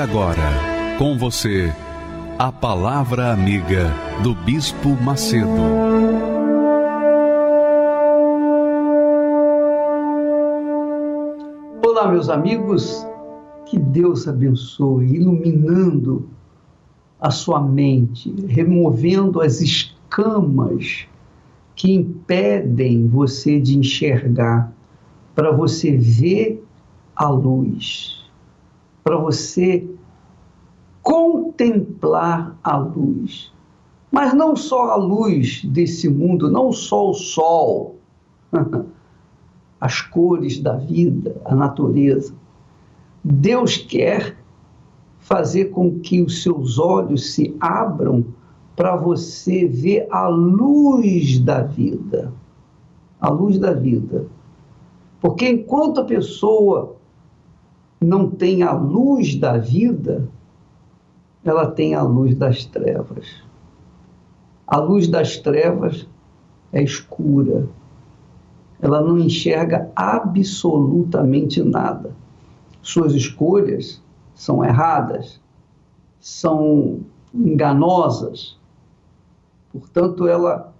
Agora, com você, a Palavra Amiga do Bispo Macedo. Olá, meus amigos, que Deus abençoe, iluminando a sua mente, removendo as escamas que impedem você de enxergar, para você ver a luz para você contemplar a luz. Mas não só a luz desse mundo, não só o sol, as cores da vida, a natureza. Deus quer fazer com que os seus olhos se abram para você ver a luz da vida. A luz da vida. Porque enquanto a pessoa não tem a luz da vida, ela tem a luz das trevas. A luz das trevas é escura. Ela não enxerga absolutamente nada. Suas escolhas são erradas, são enganosas. Portanto, ela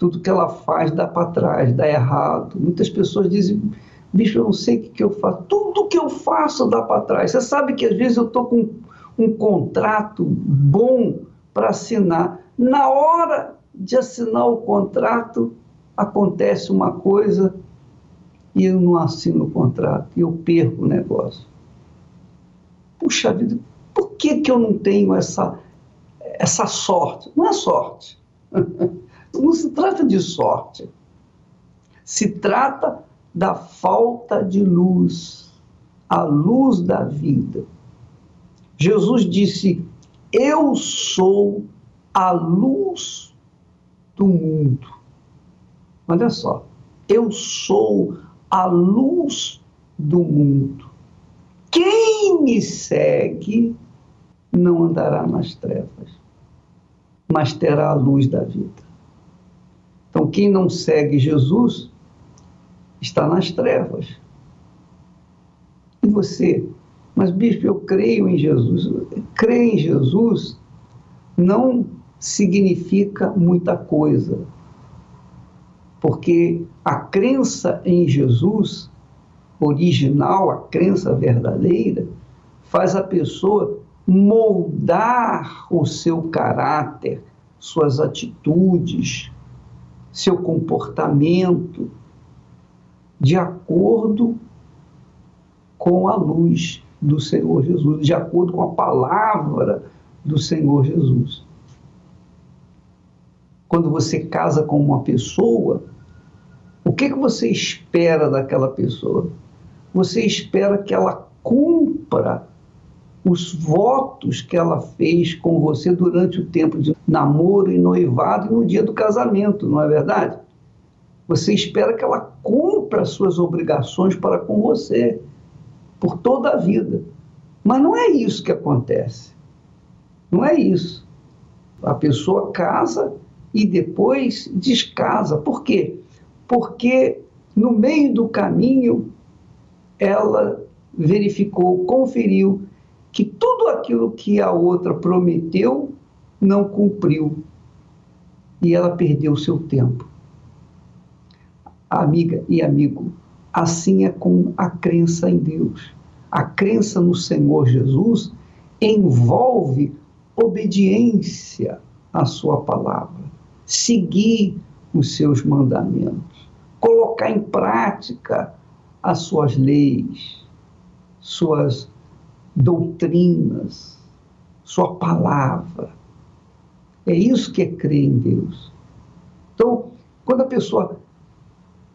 tudo que ela faz dá para trás, dá errado. Muitas pessoas dizem: bicho, eu não sei o que, que eu faço. Tudo que eu faço dá para trás. Você sabe que às vezes eu estou com um contrato bom para assinar. Na hora de assinar o contrato, acontece uma coisa e eu não assino o contrato e eu perco o negócio. Puxa vida, por que, que eu não tenho essa, essa sorte? Não é sorte. Não se trata de sorte. Se trata da falta de luz, a luz da vida. Jesus disse: Eu sou a luz do mundo. Olha só, eu sou a luz do mundo. Quem me segue não andará nas trevas, mas terá a luz da vida. Então, quem não segue Jesus está nas trevas. E você? Mas, bispo, eu creio em Jesus. Crer em Jesus não significa muita coisa. Porque a crença em Jesus original, a crença verdadeira, faz a pessoa moldar o seu caráter, suas atitudes, seu comportamento, de acordo com a luz do Senhor Jesus, de acordo com a palavra do Senhor Jesus. Quando você casa com uma pessoa, o que, que você espera daquela pessoa? Você espera que ela cumpra os votos que ela fez com você durante o tempo de namoro e noivado e no dia do casamento, não é verdade? Você espera que ela cumpra as suas obrigações para com você por toda a vida. Mas não é isso que acontece. Não é isso. A pessoa casa e depois descasa. Por quê? Porque no meio do caminho ela verificou, conferiu que tudo aquilo que a outra prometeu não cumpriu. E ela perdeu seu tempo amiga e amigo, assim é com a crença em Deus. A crença no Senhor Jesus envolve obediência à Sua palavra, seguir os seus mandamentos, colocar em prática as suas leis, suas doutrinas, Sua palavra. É isso que é crer em Deus. Então, quando a pessoa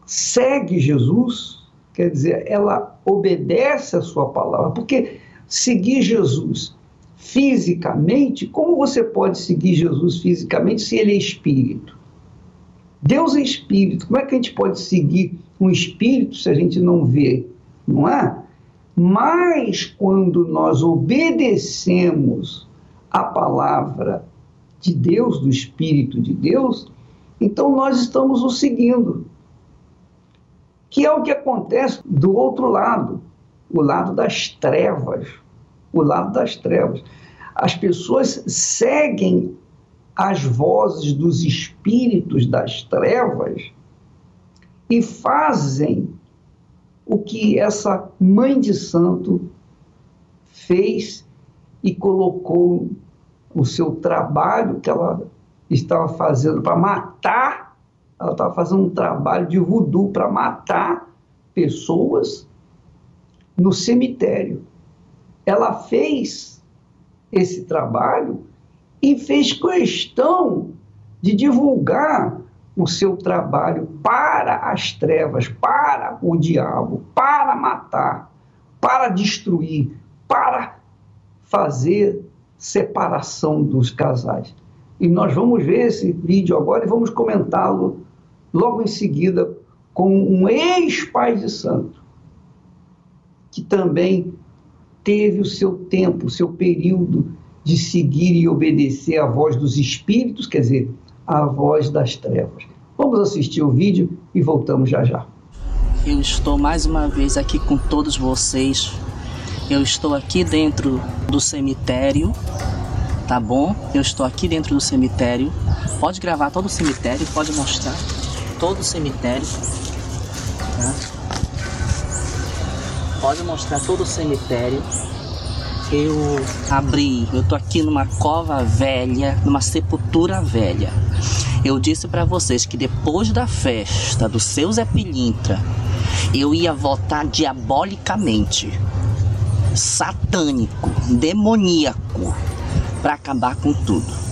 segue Jesus, Quer dizer, ela obedece a sua palavra, porque seguir Jesus fisicamente, como você pode seguir Jesus fisicamente se ele é espírito? Deus é espírito, como é que a gente pode seguir um espírito se a gente não vê? Não é? Mas quando nós obedecemos a palavra de Deus, do Espírito de Deus, então nós estamos o seguindo que é o que acontece do outro lado, o lado das trevas. O lado das trevas. As pessoas seguem as vozes dos espíritos das trevas e fazem o que essa mãe de santo fez e colocou o seu trabalho que ela estava fazendo para matar ela estava fazendo um trabalho de voodoo para matar pessoas no cemitério. Ela fez esse trabalho e fez questão de divulgar o seu trabalho para as trevas, para o diabo, para matar, para destruir, para fazer separação dos casais. E nós vamos ver esse vídeo agora e vamos comentá-lo logo em seguida com um ex-pai de santo, que também teve o seu tempo, o seu período de seguir e obedecer à voz dos espíritos, quer dizer, à voz das trevas. Vamos assistir o vídeo e voltamos já já. Eu estou mais uma vez aqui com todos vocês. Eu estou aqui dentro do cemitério, tá bom? Eu estou aqui dentro do cemitério. Pode gravar todo o cemitério, pode mostrar todo o cemitério. Tá? Pode mostrar todo o cemitério. Eu abri, eu tô aqui numa cova velha, numa sepultura velha. Eu disse para vocês que depois da festa do seu Zé Pilintra, eu ia votar diabolicamente, satânico, demoníaco, para acabar com tudo.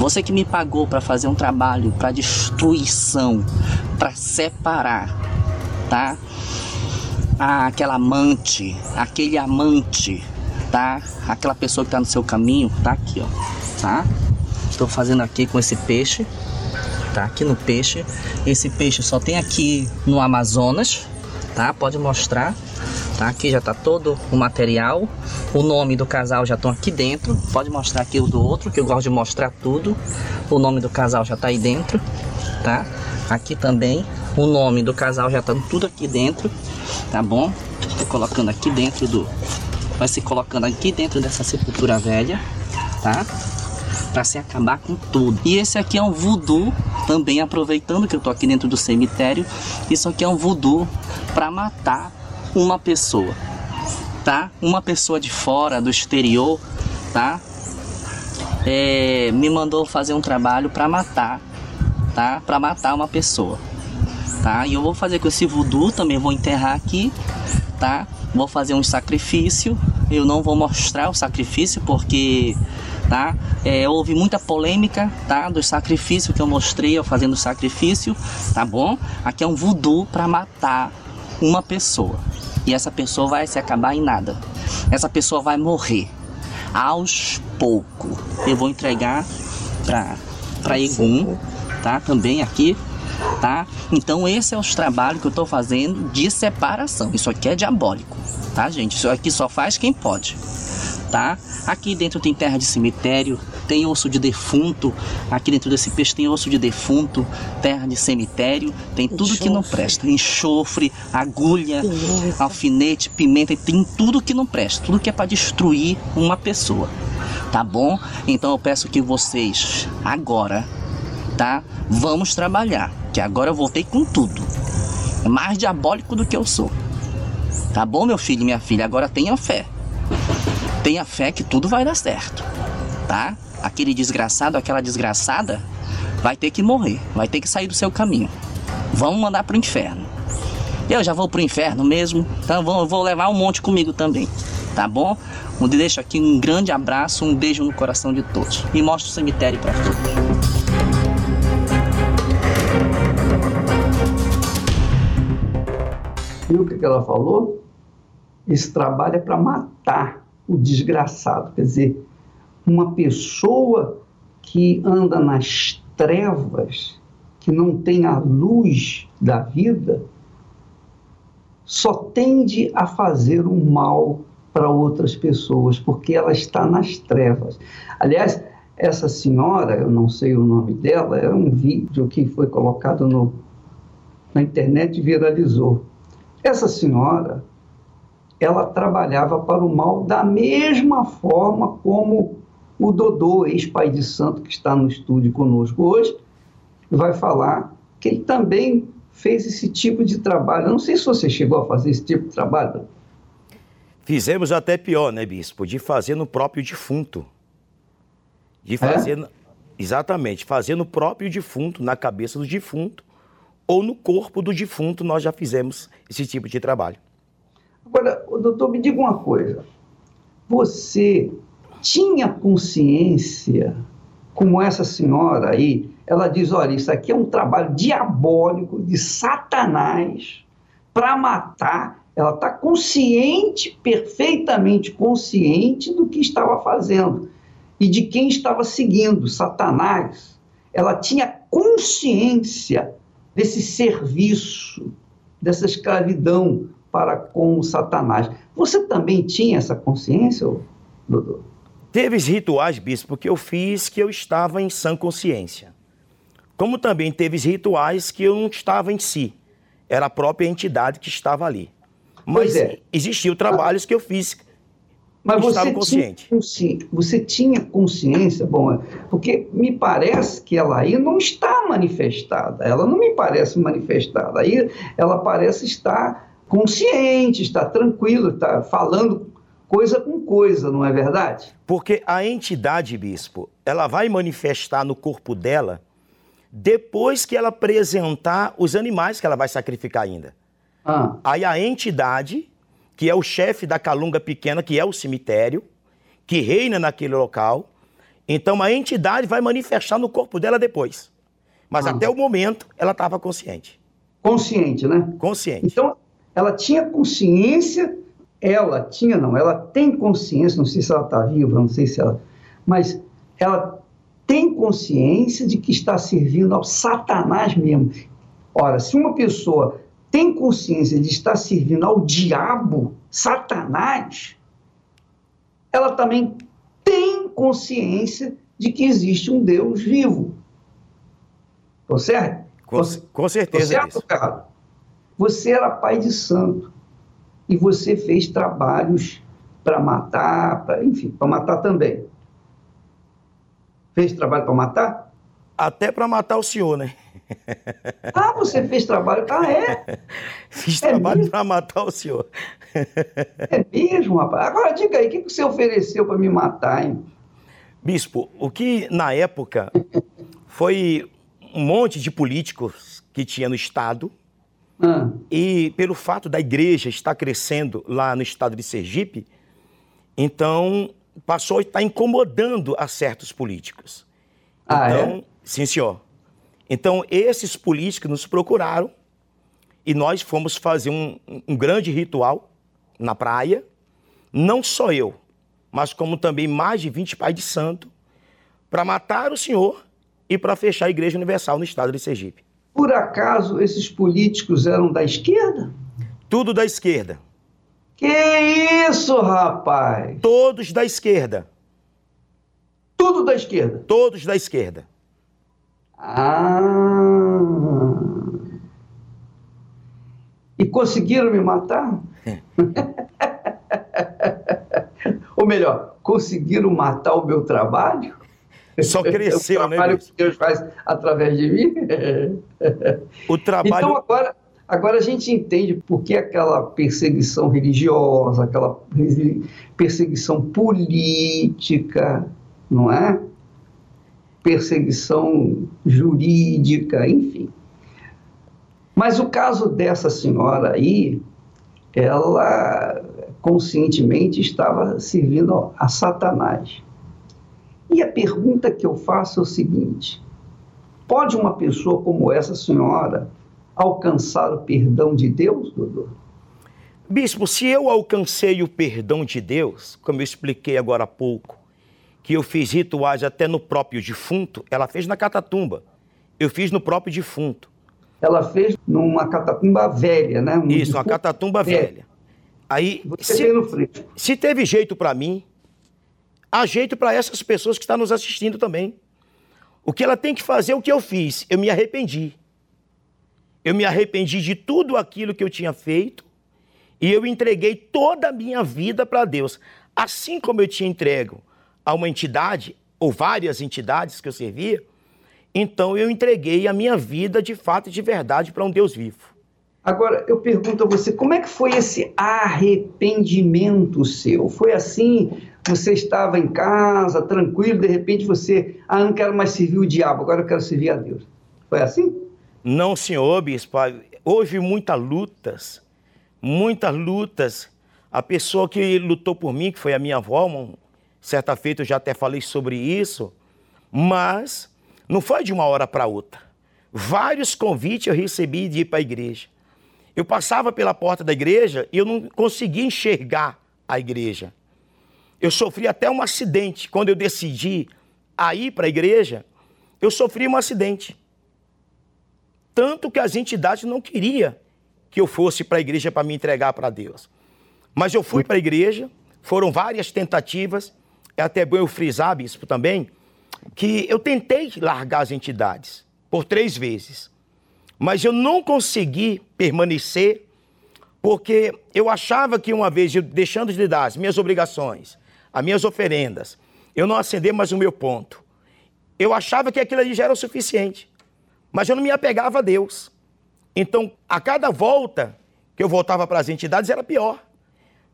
Você que me pagou para fazer um trabalho para destruição, para separar, tá? Ah, aquela amante, aquele amante, tá? Aquela pessoa que tá no seu caminho, tá aqui, ó, tá? Estou fazendo aqui com esse peixe, tá? Aqui no peixe. Esse peixe só tem aqui no Amazonas, tá? Pode mostrar. Tá? Aqui já tá todo o material. O nome do casal já estão aqui dentro. Pode mostrar aqui o do outro, que eu gosto de mostrar tudo. O nome do casal já tá aí dentro, tá? Aqui também o nome do casal já tá tudo aqui dentro, tá bom? Tô colocando aqui dentro do vai se colocando aqui dentro dessa sepultura velha, tá? Para se acabar com tudo. E esse aqui é um voodoo, também aproveitando que eu tô aqui dentro do cemitério. Isso aqui é um voodoo para matar uma pessoa, tá? Uma pessoa de fora, do exterior, tá? É, me mandou fazer um trabalho para matar, tá? Para matar uma pessoa, tá? E eu vou fazer com esse voodoo também, vou enterrar aqui, tá? Vou fazer um sacrifício. Eu não vou mostrar o sacrifício porque tá? É, houve muita polêmica, tá? Do sacrifício que eu mostrei eu fazendo sacrifício, tá bom? Aqui é um voodoo para matar uma pessoa, e essa pessoa vai se acabar em nada. Essa pessoa vai morrer aos poucos. Eu vou entregar para para Egum, tá? Também aqui, tá? Então esse é os trabalhos que eu estou fazendo de separação. Isso aqui é diabólico, tá, gente? Isso aqui só faz quem pode, tá? Aqui dentro tem terra de cemitério, tem osso de defunto, aqui dentro desse peixe tem osso de defunto, terra de cemitério, tem tudo enxofre. que não presta, enxofre, agulha, alfinete, pimenta, tem tudo que não presta, tudo que é para destruir uma pessoa. Tá bom? Então eu peço que vocês agora, tá? Vamos trabalhar, que agora eu voltei com tudo. É mais diabólico do que eu sou. Tá bom, meu filho e minha filha? Agora tenha fé. Tenha fé que tudo vai dar certo, tá? aquele desgraçado, aquela desgraçada, vai ter que morrer, vai ter que sair do seu caminho. Vamos mandar pro inferno. Eu já vou pro inferno mesmo, então vou, vou levar um monte comigo também, tá bom? Eu deixo aqui um grande abraço, um beijo no coração de todos e mostro o cemitério para todos. Viu o que ela falou? Esse trabalho é para matar o desgraçado. Quer dizer, uma pessoa que anda nas trevas, que não tem a luz da vida, só tende a fazer o mal para outras pessoas, porque ela está nas trevas. Aliás, essa senhora, eu não sei o nome dela, é um vídeo que foi colocado no, na internet e viralizou. Essa senhora, ela trabalhava para o mal da mesma forma como o Dodô, ex-pai de santo, que está no estúdio conosco hoje, vai falar que ele também fez esse tipo de trabalho. Eu não sei se você chegou a fazer esse tipo de trabalho. Fizemos até pior, né, bispo? De fazer no próprio defunto. De é? fazer. É? Exatamente, fazer no próprio defunto, na cabeça do defunto, ou no corpo do defunto, nós já fizemos esse tipo de trabalho. Agora, doutor, me diga uma coisa. Você tinha consciência, como essa senhora aí, ela diz: olha, isso aqui é um trabalho diabólico de Satanás para matar. Ela está consciente, perfeitamente consciente do que estava fazendo e de quem estava seguindo, Satanás. Ela tinha consciência desse serviço, dessa escravidão para com Satanás. Você também tinha essa consciência, doutor? Teve rituais, bispo, que eu fiz que eu estava em sã consciência. Como também teve rituais que eu não estava em si, era a própria entidade que estava ali. Mas é. existiam trabalhos que eu fiz mas você estava consciente. Tinha, você tinha consciência, bom, porque me parece que ela aí não está manifestada, ela não me parece manifestada, aí ela parece estar consciente, está tranquila, está falando coisa com coisa, não é verdade? Porque a entidade, bispo, ela vai manifestar no corpo dela depois que ela apresentar os animais que ela vai sacrificar ainda. Ah. Aí a entidade, que é o chefe da calunga pequena, que é o cemitério, que reina naquele local, então a entidade vai manifestar no corpo dela depois. Mas ah. até o momento ela estava consciente. Consciente, né? Consciente. Então ela tinha consciência, ela tinha não, ela tem consciência, não sei se ela está viva, não sei se ela, mas ela tem consciência de que está servindo ao Satanás mesmo. Ora, se uma pessoa tem consciência de estar servindo ao diabo, Satanás, ela também tem consciência de que existe um Deus vivo. Tô certo? Com, com certeza. Tô certo, cara? Você era pai de santo e você fez trabalhos para matar, pra, enfim, para matar também. Fez trabalho para matar? Até para matar o senhor, né? Ah, você fez trabalho? Ah, é? Fiz é trabalho para matar o senhor. É mesmo, rapaz? Agora diga aí, o que você ofereceu para me matar, hein? Bispo, o que na época foi um monte de políticos que tinha no Estado, ah. e pelo fato da igreja estar crescendo lá no estado de Sergipe, então passou a estar incomodando a certos políticos. Ah, é? então, é? sim, senhor. Então, esses políticos nos procuraram e nós fomos fazer um, um grande ritual na praia. Não só eu, mas como também mais de 20 pais de santo, para matar o senhor e para fechar a Igreja Universal no estado de Sergipe. Por acaso esses políticos eram da esquerda? Tudo da esquerda. Que isso, rapaz? Todos da esquerda. Tudo da esquerda? Todos da esquerda. Ah. E conseguiram me matar? Ou melhor, conseguiram matar o meu trabalho? Só cresceu, o né? Trabalho que Deus faz através de mim. O trabalho. Então agora Agora a gente entende por que aquela perseguição religiosa, aquela perseguição política, não é? Perseguição jurídica, enfim. Mas o caso dessa senhora aí, ela conscientemente estava servindo a Satanás. E a pergunta que eu faço é o seguinte: pode uma pessoa como essa senhora alcançar o perdão de Deus, Dudu? Bispo, se eu alcancei o perdão de Deus, como eu expliquei agora há pouco, que eu fiz rituais até no próprio defunto, ela fez na catatumba. Eu fiz no próprio defunto. Ela fez numa catatumba velha, né? Um Isso, uma catatumba velha. velha. Aí, Você se, se teve jeito para mim, há jeito para essas pessoas que estão nos assistindo também. O que ela tem que fazer é o que eu fiz. Eu me arrependi. Eu me arrependi de tudo aquilo que eu tinha feito e eu entreguei toda a minha vida para Deus. Assim como eu tinha entrego a uma entidade, ou várias entidades que eu servia, então eu entreguei a minha vida de fato e de verdade para um Deus vivo. Agora, eu pergunto a você, como é que foi esse arrependimento seu? Foi assim, você estava em casa, tranquilo, de repente você, ah, não quero mais servir o diabo, agora eu quero servir a Deus. Foi assim? Não, senhor bispo. Houve muitas lutas, muitas lutas. A pessoa que lutou por mim, que foi a minha avó, certa feita eu já até falei sobre isso, mas não foi de uma hora para outra. Vários convites eu recebi de ir para a igreja. Eu passava pela porta da igreja e eu não conseguia enxergar a igreja. Eu sofri até um acidente. Quando eu decidi a ir para a igreja, eu sofri um acidente. Tanto que as entidades não queriam que eu fosse para a igreja para me entregar para Deus. Mas eu fui para a igreja, foram várias tentativas, é até bom eu frisar, bispo, também, que eu tentei largar as entidades por três vezes, mas eu não consegui permanecer porque eu achava que uma vez, eu deixando de dar as minhas obrigações, as minhas oferendas, eu não acender mais o meu ponto. Eu achava que aquilo ali já era o suficiente, mas eu não me apegava a Deus. Então, a cada volta que eu voltava para as entidades era pior.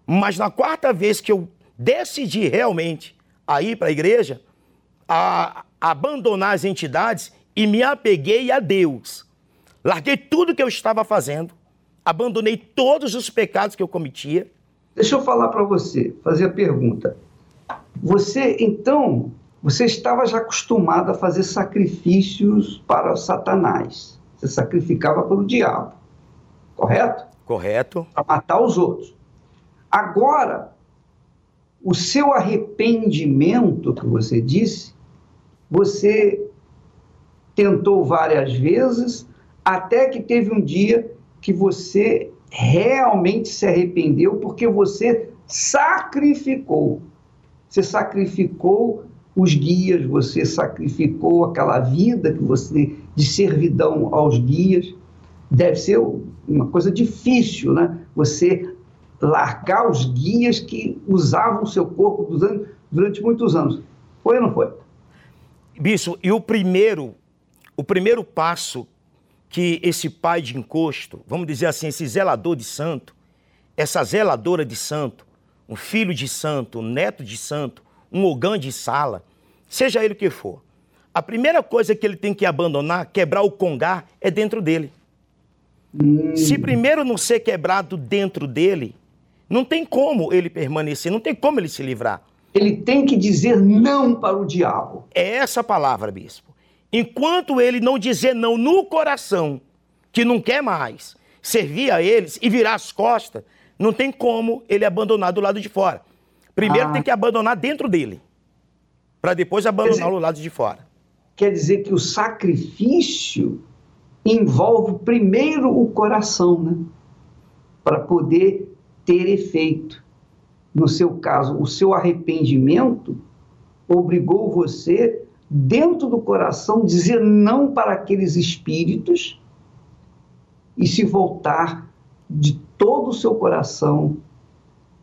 Mas na quarta vez que eu decidi realmente a ir para a igreja, a abandonar as entidades e me apeguei a Deus. Larguei tudo que eu estava fazendo, abandonei todos os pecados que eu cometia. Deixa eu falar para você, fazer a pergunta. Você, então, você estava já acostumado a fazer sacrifícios para Satanás. Você sacrificava para o diabo, correto? Correto. Para matar os outros. Agora, o seu arrependimento que você disse, você tentou várias vezes, até que teve um dia que você realmente se arrependeu porque você sacrificou. Você sacrificou os guias, você sacrificou aquela vida que você de servidão aos guias. Deve ser uma coisa difícil, né? Você largar os guias que usavam o seu corpo durante muitos anos. Foi ou não foi? Bispo, e o primeiro, o primeiro passo que esse pai de encosto, vamos dizer assim, esse zelador de santo, essa zeladora de santo, um filho de santo, um neto de santo, um ogã de sala, seja ele o que for, a primeira coisa que ele tem que abandonar, quebrar o congar, é dentro dele. Hum. Se primeiro não ser quebrado dentro dele, não tem como ele permanecer, não tem como ele se livrar. Ele tem que dizer não para o diabo. É essa a palavra, bispo. Enquanto ele não dizer não no coração, que não quer mais servir a eles e virar as costas, não tem como ele abandonar do lado de fora. Primeiro ah. tem que abandonar dentro dele, para depois abandonar do lado de fora. Quer dizer que o sacrifício envolve primeiro o coração, né? Para poder ter efeito. No seu caso, o seu arrependimento obrigou você, dentro do coração, dizer não para aqueles espíritos e se voltar de todo o seu coração,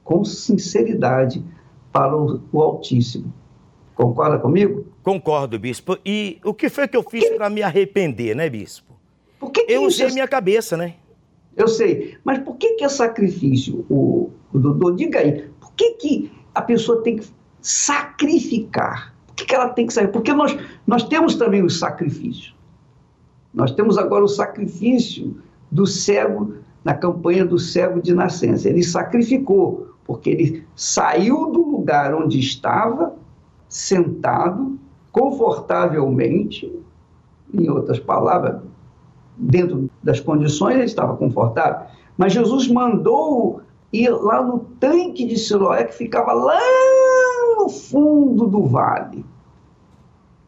com sinceridade, para o, o Altíssimo. Concorda comigo? Concordo, bispo. E o que foi que eu fiz para me arrepender, né, bispo? Que que eu usei isso... minha cabeça, né? Eu sei, mas por que, que é sacrifício, o, o Dodô? Diga aí, por que, que a pessoa tem que sacrificar? Por que, que ela tem que sair? Porque nós, nós temos também o sacrifício. Nós temos agora o sacrifício do cego, na campanha do cego de nascença. Ele sacrificou, porque ele saiu do lugar onde estava, sentado, confortavelmente, em outras palavras, dentro das condições, ele estava confortável. Mas Jesus mandou ir lá no tanque de Siloé, que ficava lá no fundo do vale,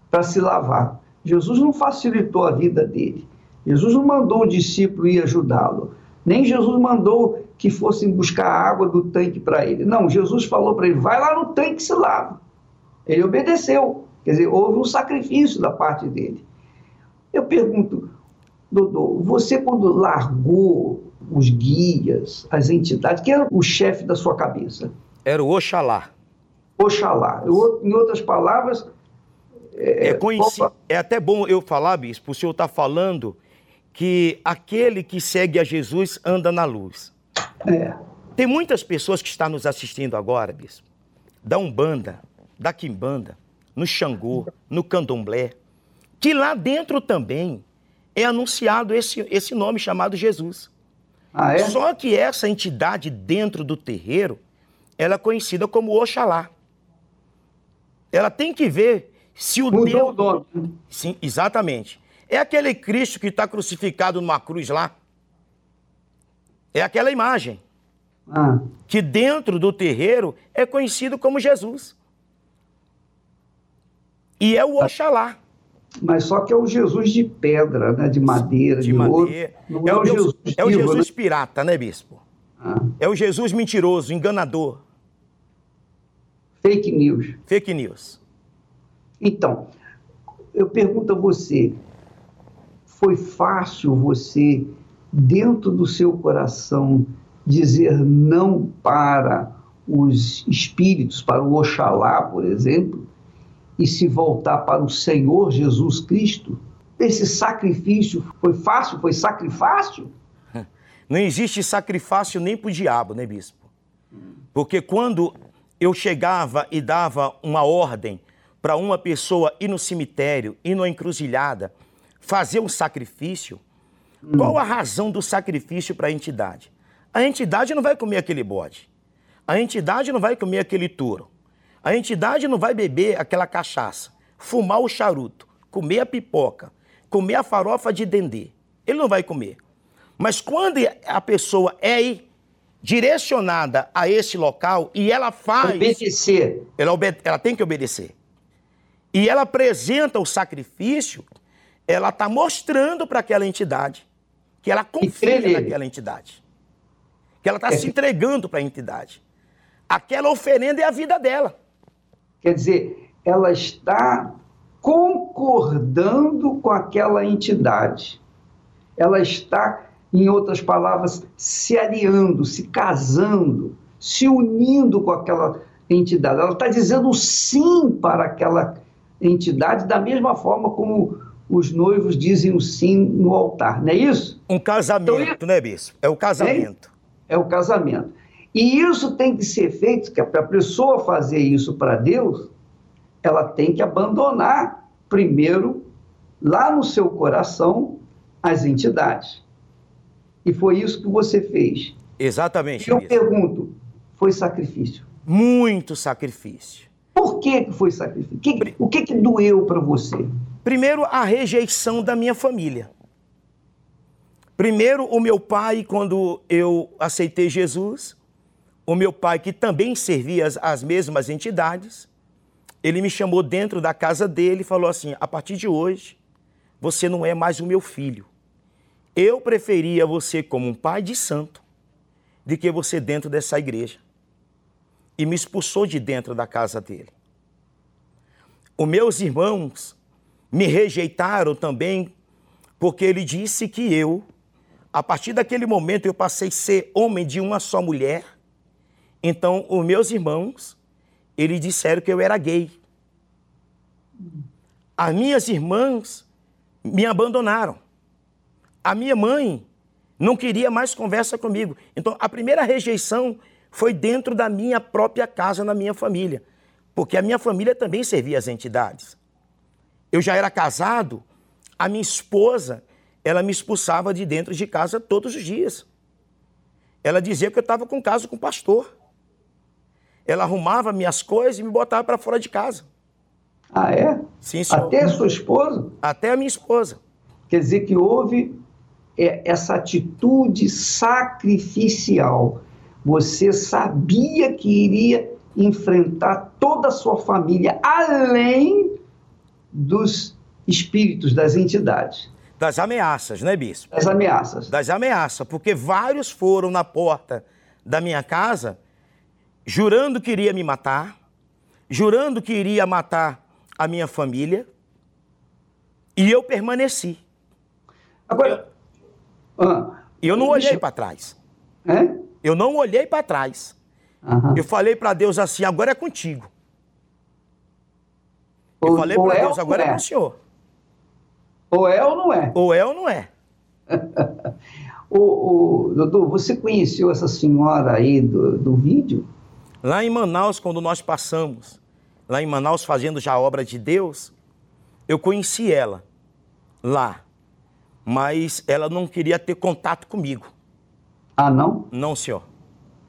para se lavar. Jesus não facilitou a vida dele. Jesus não mandou o discípulo ir ajudá-lo. Nem Jesus mandou que fossem buscar a água do tanque para ele. Não, Jesus falou para ele: vai lá no tanque e se lava. Ele obedeceu. Quer dizer, houve um sacrifício da parte dele. Eu pergunto, Dodô, você quando largou os guias, as entidades, quem era o chefe da sua cabeça? Era o Oxalá. Oxalá. Em outras palavras. É, é, é até bom eu falar, bispo, o senhor está falando que aquele que segue a Jesus anda na luz. É. Tem muitas pessoas que estão nos assistindo agora, bispo, da Umbanda, da Quimbanda, no Xangô, no Candomblé, que lá dentro também é anunciado esse, esse nome chamado Jesus. Ah, é? Só que essa entidade dentro do terreiro, ela é conhecida como Oxalá. Ela tem que ver se o Mudou Deus... o nome. Sim, exatamente. É aquele Cristo que está crucificado numa cruz lá. É aquela imagem. Ah. Que dentro do terreiro é conhecido como Jesus. E é o Oxalá. Mas só que é o Jesus de pedra, né? de madeira, de, de ouro. É, é, o, Jesus, é o Jesus né? pirata, né, bispo? Ah. É o Jesus mentiroso, enganador. Fake news. Fake news. Então, eu pergunto a você: foi fácil você, dentro do seu coração, dizer não para os espíritos, para o Oxalá, por exemplo? e se voltar para o Senhor Jesus Cristo? Esse sacrifício foi fácil? Foi sacrifício? Não existe sacrifício nem para o diabo, né, bispo? Porque quando eu chegava e dava uma ordem para uma pessoa ir no cemitério, ir numa encruzilhada, fazer um sacrifício, hum. qual a razão do sacrifício para a entidade? A entidade não vai comer aquele bode. A entidade não vai comer aquele touro. A entidade não vai beber aquela cachaça, fumar o charuto, comer a pipoca, comer a farofa de dendê. Ele não vai comer. Mas quando a pessoa é direcionada a esse local e ela faz. Obedecer. Ela, obede ela tem que obedecer. E ela apresenta o sacrifício, ela está mostrando para aquela entidade que ela confia naquela entidade. Que ela está é. se entregando para a entidade. Aquela oferenda é a vida dela. Quer dizer, ela está concordando com aquela entidade. Ela está, em outras palavras, se aliando, se casando, se unindo com aquela entidade. Ela está dizendo sim para aquela entidade, da mesma forma como os noivos dizem o sim no altar, não é isso? Um casamento, então, né, bispo? É o casamento. É, é o casamento. E isso tem que ser feito, que para a pessoa fazer isso para Deus, ela tem que abandonar primeiro, lá no seu coração, as entidades. E foi isso que você fez. Exatamente. E eu pergunto, foi sacrifício? Muito sacrifício. Por que foi sacrifício? Que, o que, que doeu para você? Primeiro, a rejeição da minha família. Primeiro, o meu pai, quando eu aceitei Jesus, o meu pai, que também servia as, as mesmas entidades, ele me chamou dentro da casa dele e falou assim: a partir de hoje, você não é mais o meu filho. Eu preferia você como um pai de santo do que você dentro dessa igreja. E me expulsou de dentro da casa dele. Os meus irmãos me rejeitaram também, porque ele disse que eu, a partir daquele momento, eu passei a ser homem de uma só mulher então, os meus irmãos, eles disseram que eu era gay. As minhas irmãs me abandonaram. A minha mãe não queria mais conversa comigo. Então, a primeira rejeição foi dentro da minha própria casa, na minha família. Porque a minha família também servia as entidades. Eu já era casado, a minha esposa, ela me expulsava de dentro de casa todos os dias. Ela dizia que eu estava com caso com o pastor. Ela arrumava minhas coisas e me botava para fora de casa. Ah, é? Sim, senhor. Até a sua esposa? Até a minha esposa. Quer dizer que houve é, essa atitude sacrificial. Você sabia que iria enfrentar toda a sua família, além dos espíritos, das entidades. Das ameaças, né, bispo? Das ameaças. Das ameaças, porque vários foram na porta da minha casa jurando que iria me matar, jurando que iria matar a minha família, e eu permaneci. Agora, eu, ah, eu não olhei para trás. É? Eu não olhei para trás. Eu falei para Deus assim: agora é contigo. Eu ou, falei para é Deus: agora é. é com o Senhor. Ou é ou não é? Ou é ou não é. o, o, Dudu, você conheceu essa senhora aí do, do vídeo? Lá em Manaus, quando nós passamos, lá em Manaus fazendo já a obra de Deus, eu conheci ela lá, mas ela não queria ter contato comigo. Ah, não? Não, senhor.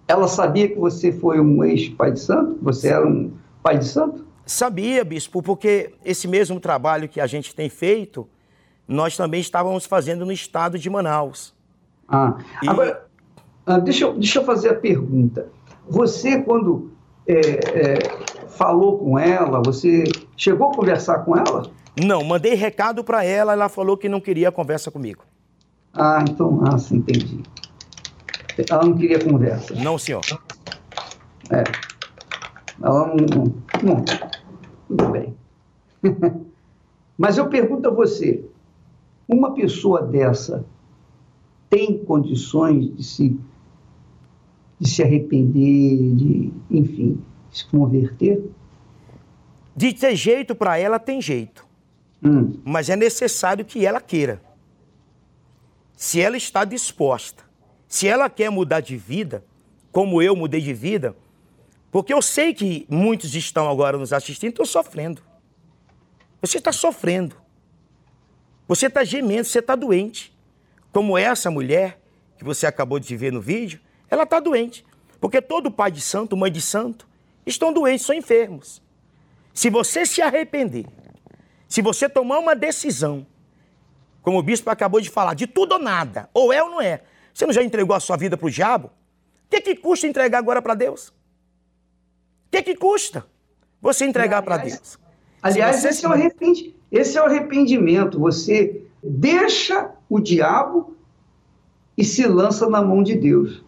Ela sabia que você foi um ex-pai de santo? Você era um pai de santo? Sabia, bispo, porque esse mesmo trabalho que a gente tem feito, nós também estávamos fazendo no estado de Manaus. Ah, e... agora, ah, deixa, eu, deixa eu fazer a pergunta. Você, quando é, é, falou com ela, você chegou a conversar com ela? Não, mandei recado para ela, ela falou que não queria conversa comigo. Ah, então, ah, sim, entendi. Ela não queria conversa. Não, senhor. É. Ela não. Não. Tudo bem. Mas eu pergunto a você: uma pessoa dessa tem condições de se de se arrepender, de, enfim, se converter? De ter jeito para ela, tem jeito. Hum. Mas é necessário que ela queira. Se ela está disposta, se ela quer mudar de vida, como eu mudei de vida, porque eu sei que muitos estão agora nos assistindo, estão sofrendo. Você está sofrendo. Você está gemendo, você está doente. Como essa mulher que você acabou de ver no vídeo, ela está doente. Porque todo pai de santo, mãe de santo, estão doentes, são enfermos. Se você se arrepender, se você tomar uma decisão, como o bispo acabou de falar, de tudo ou nada, ou é ou não é, você não já entregou a sua vida para o diabo? O que, que custa entregar agora para Deus? Que, que custa você entregar para Deus? Aliás, esse, é o esse é o arrependimento. Você deixa o diabo e se lança na mão de Deus.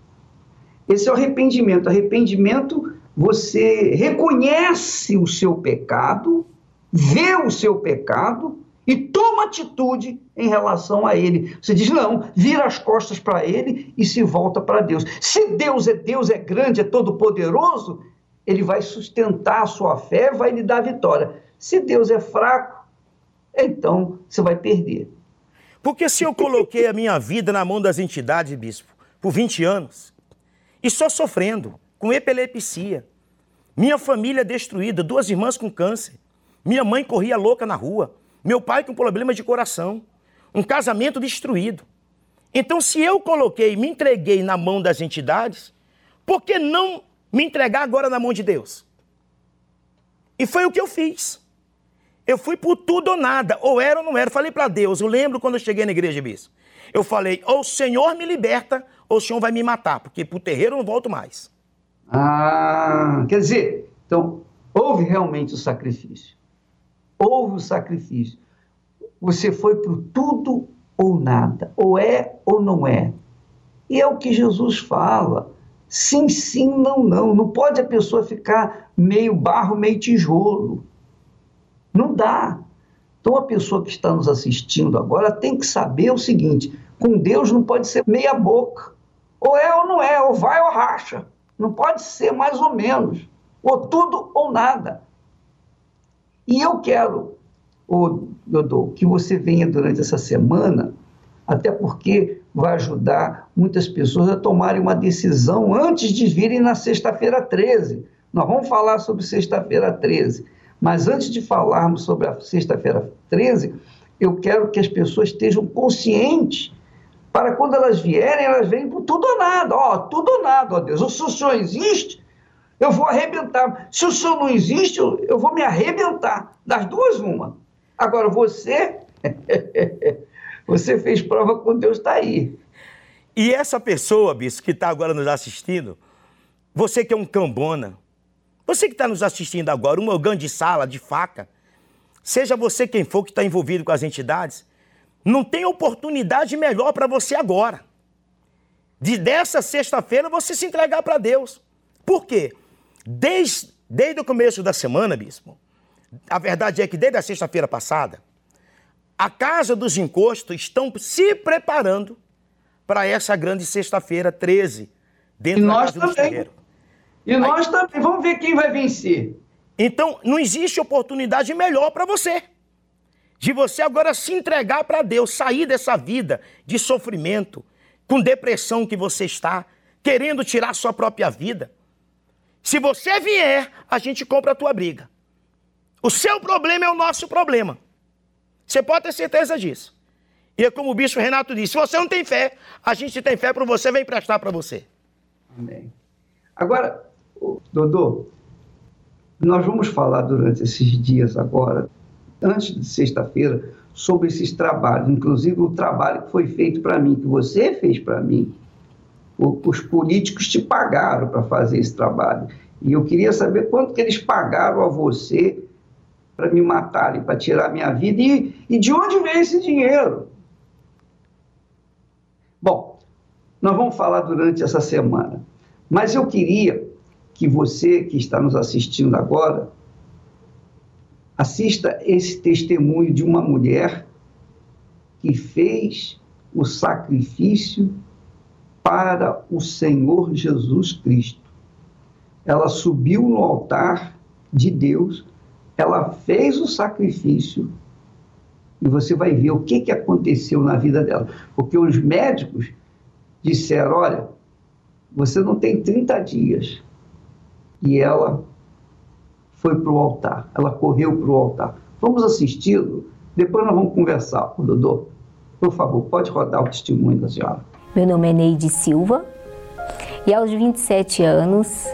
Esse é o arrependimento. Arrependimento, você reconhece o seu pecado, vê o seu pecado e toma atitude em relação a ele. Você diz, não, vira as costas para ele e se volta para Deus. Se Deus é Deus, é grande, é todo-poderoso, ele vai sustentar a sua fé, vai lhe dar vitória. Se Deus é fraco, então você vai perder. Porque se eu coloquei a minha vida na mão das entidades, bispo, por 20 anos, e só sofrendo, com epilepsia. Minha família destruída, duas irmãs com câncer. Minha mãe corria louca na rua. Meu pai com problemas de coração. Um casamento destruído. Então, se eu coloquei, me entreguei na mão das entidades, por que não me entregar agora na mão de Deus? E foi o que eu fiz. Eu fui por tudo ou nada, ou era ou não era. Falei para Deus, eu lembro quando eu cheguei na igreja, bispo. Eu falei, ou o Senhor me liberta, ou o senhor vai me matar, porque para o terreiro eu não volto mais. Ah, quer dizer, então, houve realmente o sacrifício. Houve o sacrifício. Você foi para tudo ou nada, ou é ou não é. E é o que Jesus fala. Sim, sim, não, não. Não pode a pessoa ficar meio barro, meio tijolo. Não dá. Então a pessoa que está nos assistindo agora tem que saber o seguinte: com Deus não pode ser meia boca. Ou é ou não é, ou vai ou racha. Não pode ser mais ou menos. Ou tudo ou nada. E eu quero, Dodô, que você venha durante essa semana, até porque vai ajudar muitas pessoas a tomarem uma decisão antes de virem na sexta-feira 13. Nós vamos falar sobre sexta-feira 13. Mas antes de falarmos sobre a sexta-feira 13, eu quero que as pessoas estejam conscientes para quando elas vierem, elas vêm por tudo ou nada. Ó, tudo ou nada, ó Deus. Se o Senhor existe, eu vou arrebentar. Se o Senhor não existe, eu vou me arrebentar. Das duas, uma. Agora, você, você fez prova quando Deus está aí. E essa pessoa, Bispo, que está agora nos assistindo, você que é um cambona, você que está nos assistindo agora, um mogão de sala, de faca, seja você quem for que está envolvido com as entidades, não tem oportunidade melhor para você agora. De dessa sexta-feira você se entregar para Deus. Por quê? Desde, desde o começo da semana, bispo, a verdade é que desde a sexta-feira passada, a Casa dos Encostos estão se preparando para essa grande sexta-feira 13, dentro e da nós Casa também. dos E Aí, nós também. Vamos ver quem vai vencer. Então, não existe oportunidade melhor para você. De você agora se entregar para Deus, sair dessa vida de sofrimento, com depressão que você está, querendo tirar sua própria vida. Se você vier, a gente compra a tua briga. O seu problema é o nosso problema. Você pode ter certeza disso. E é como o bispo Renato disse: se você não tem fé, a gente tem fé para você, vem prestar para você. Amém. Agora, Dodô, nós vamos falar durante esses dias agora, antes de sexta-feira, sobre esses trabalhos, inclusive o trabalho que foi feito para mim, que você fez para mim. Os políticos te pagaram para fazer esse trabalho. E eu queria saber quanto que eles pagaram a você para me matarem, para tirar minha vida. E, e de onde veio esse dinheiro? Bom, nós vamos falar durante essa semana. Mas eu queria que você que está nos assistindo agora assista esse testemunho de uma mulher que fez o sacrifício para o Senhor Jesus Cristo. Ela subiu no altar de Deus ela fez o sacrifício e você vai ver o que, que aconteceu na vida dela. Porque os médicos disseram: olha, você não tem 30 dias. E ela foi para o altar, ela correu para o altar. Vamos assisti-lo, depois nós vamos conversar. O Dodô, por favor, pode rodar o testemunho da senhora. Meu nome é Neide Silva e aos 27 anos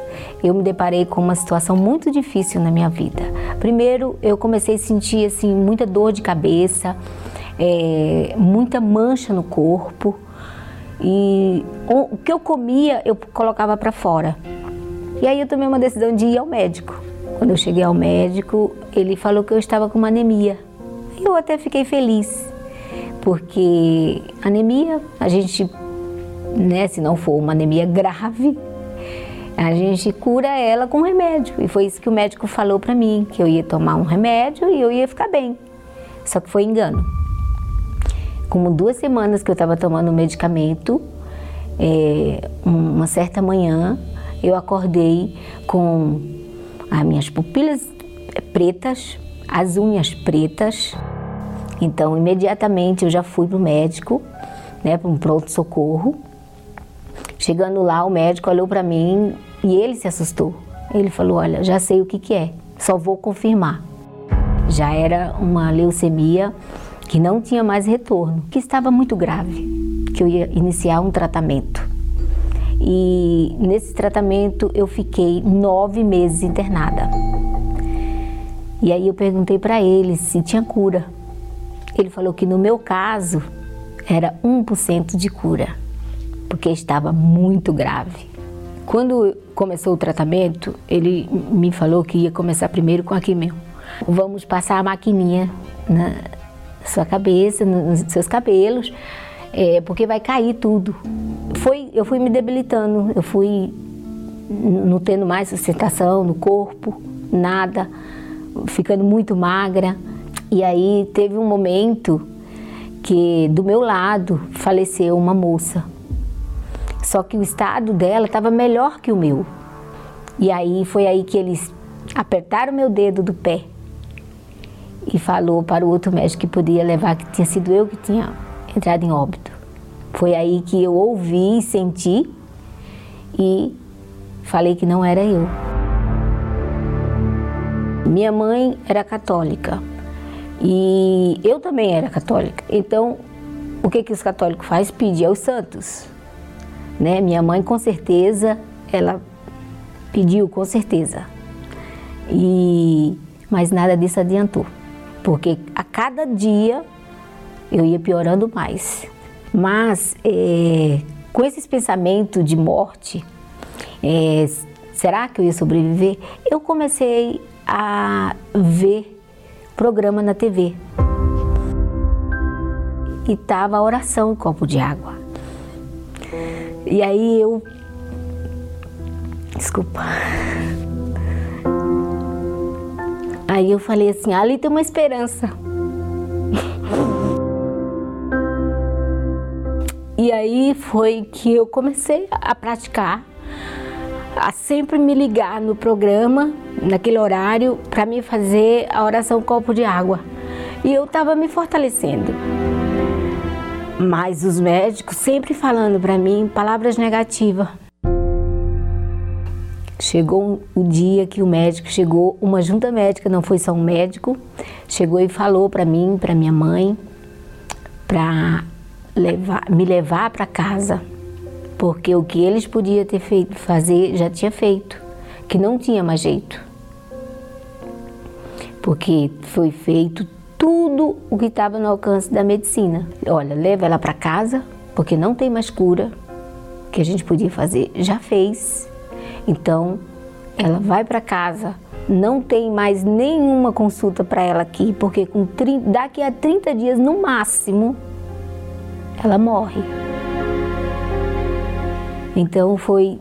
eu me deparei com uma situação muito difícil na minha vida. Primeiro, eu comecei a sentir assim muita dor de cabeça, é, muita mancha no corpo e o que eu comia eu colocava para fora. E aí eu tomei uma decisão de ir ao médico. Quando eu cheguei ao médico, ele falou que eu estava com uma anemia. Eu até fiquei feliz, porque anemia, a gente, né, se não for uma anemia grave, a gente cura ela com remédio. E foi isso que o médico falou para mim, que eu ia tomar um remédio e eu ia ficar bem. Só que foi engano. Como duas semanas que eu estava tomando o medicamento, é, uma certa manhã eu acordei com as minhas pupilas pretas, as unhas pretas. Então, imediatamente eu já fui para o médico, né, para um pronto-socorro. Chegando lá, o médico olhou para mim e ele se assustou. Ele falou: Olha, já sei o que, que é, só vou confirmar. Já era uma leucemia que não tinha mais retorno, que estava muito grave, que eu ia iniciar um tratamento. E nesse tratamento eu fiquei nove meses internada. E aí eu perguntei para ele se tinha cura. Ele falou que no meu caso era 1% de cura porque estava muito grave. Quando começou o tratamento, ele me falou que ia começar primeiro com a quimio. Vamos passar a maquininha na sua cabeça, nos seus cabelos, é, porque vai cair tudo. Foi, eu fui me debilitando, eu fui não tendo mais sustentação no corpo, nada, ficando muito magra. E aí teve um momento que do meu lado faleceu uma moça só que o estado dela estava melhor que o meu. E aí foi aí que eles apertaram meu dedo do pé e falou para o outro médico que podia levar, que tinha sido eu que tinha entrado em óbito. Foi aí que eu ouvi e senti e falei que não era eu. Minha mãe era católica e eu também era católica. Então, o que, que os católicos fazem? Pedir aos santos. Né? Minha mãe, com certeza, ela pediu, com certeza. E, mas nada disso adiantou, porque a cada dia eu ia piorando mais. Mas é, com esses pensamentos de morte, é, será que eu ia sobreviver? Eu comecei a ver programa na TV. E tava a oração em copo de água. E aí eu. Desculpa. Aí eu falei assim: ali tem uma esperança. E aí foi que eu comecei a praticar, a sempre me ligar no programa, naquele horário, para me fazer a oração copo de água. E eu estava me fortalecendo. Mas os médicos sempre falando para mim palavras negativas. Chegou o dia que o médico chegou, uma junta médica, não foi só um médico, chegou e falou para mim, para minha mãe, para levar, me levar para casa, porque o que eles podiam ter feito, fazer já tinha feito, que não tinha mais jeito. Porque foi feito tudo o que estava no alcance da medicina. Olha, leva ela para casa, porque não tem mais cura. Que a gente podia fazer já fez. Então, ela vai para casa, não tem mais nenhuma consulta para ela aqui, porque com 30, daqui a 30 dias no máximo ela morre. Então foi